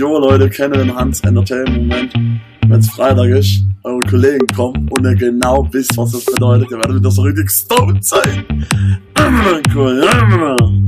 Jo Leute, kennen den Hans Entertainment Moment. Wenn es Freitag ist, eure Kollegen kommen und ihr genau wisst, was das bedeutet. Ihr werdet wieder so richtig stoned sein. cool.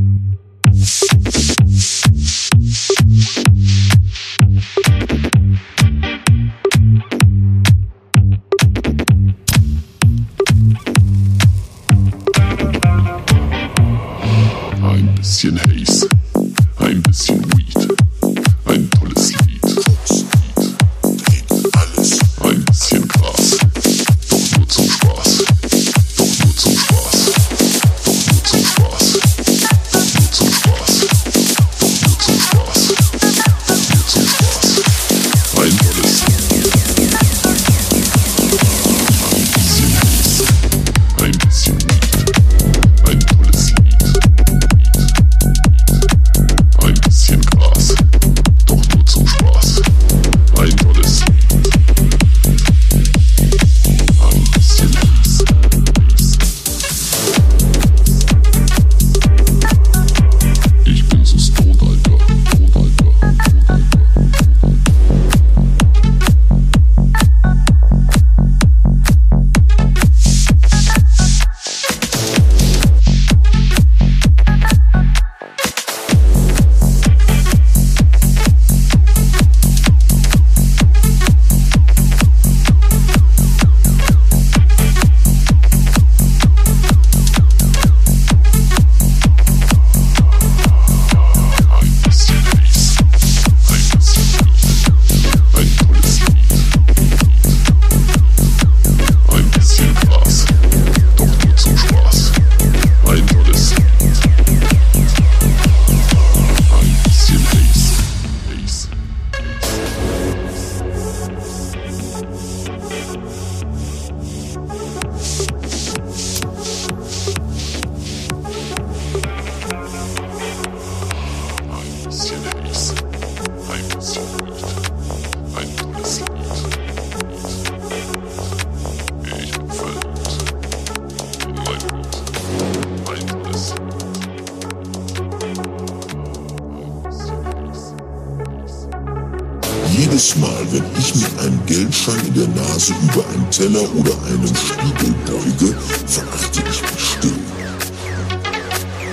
Jedes Mal, wenn ich mit einem Geldschein in der Nase über einen Teller oder einen Spiegel beuge, verachte ich mich still.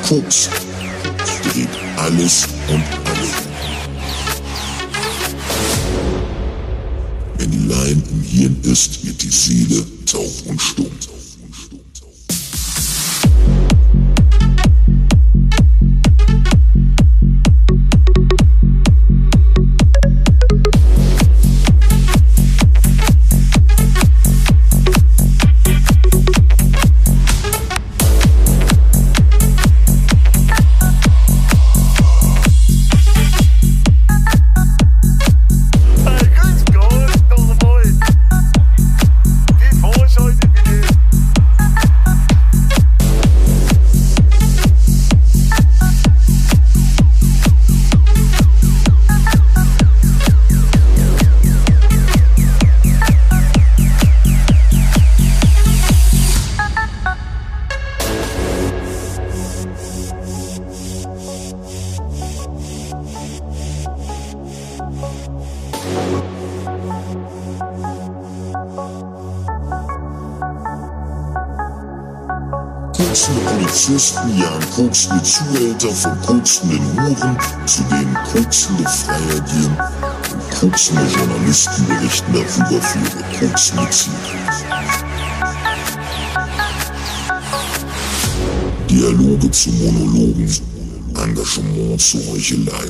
Koks dreht alles und alle. Wenn die Leim im Hirn ist, wird die Seele taub und stumm. Koksende Polizisten jagen koksende Zuhälter von koksenden Huren, zu denen koksende Freier gehen und koksende Journalisten berichten darüber für ihre koksende Ziele. Dialoge zu Monologen, Engagement zu Heuchelei.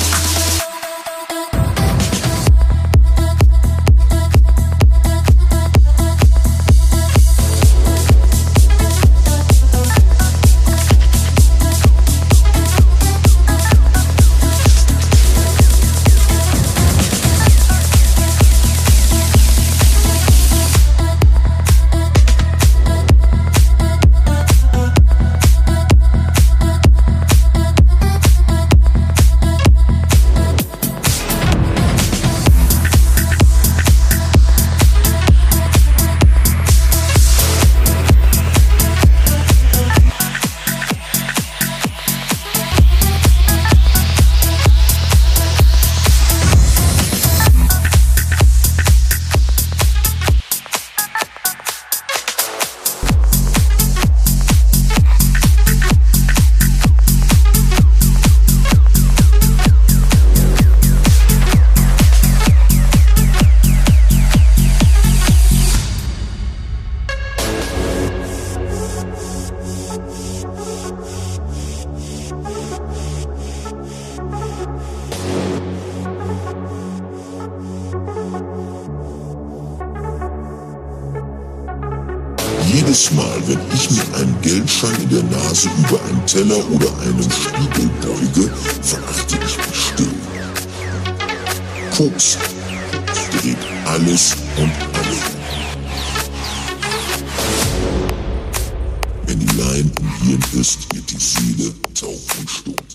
Jedes Mal, wenn ich mit einem Geldschein in der Nase über einen Teller oder einen Spiegel beuge, verachte ich mich still. Koks dreht alles und alle. Wenn die Leim im Hirn ist, wird die Seele taub und stumm.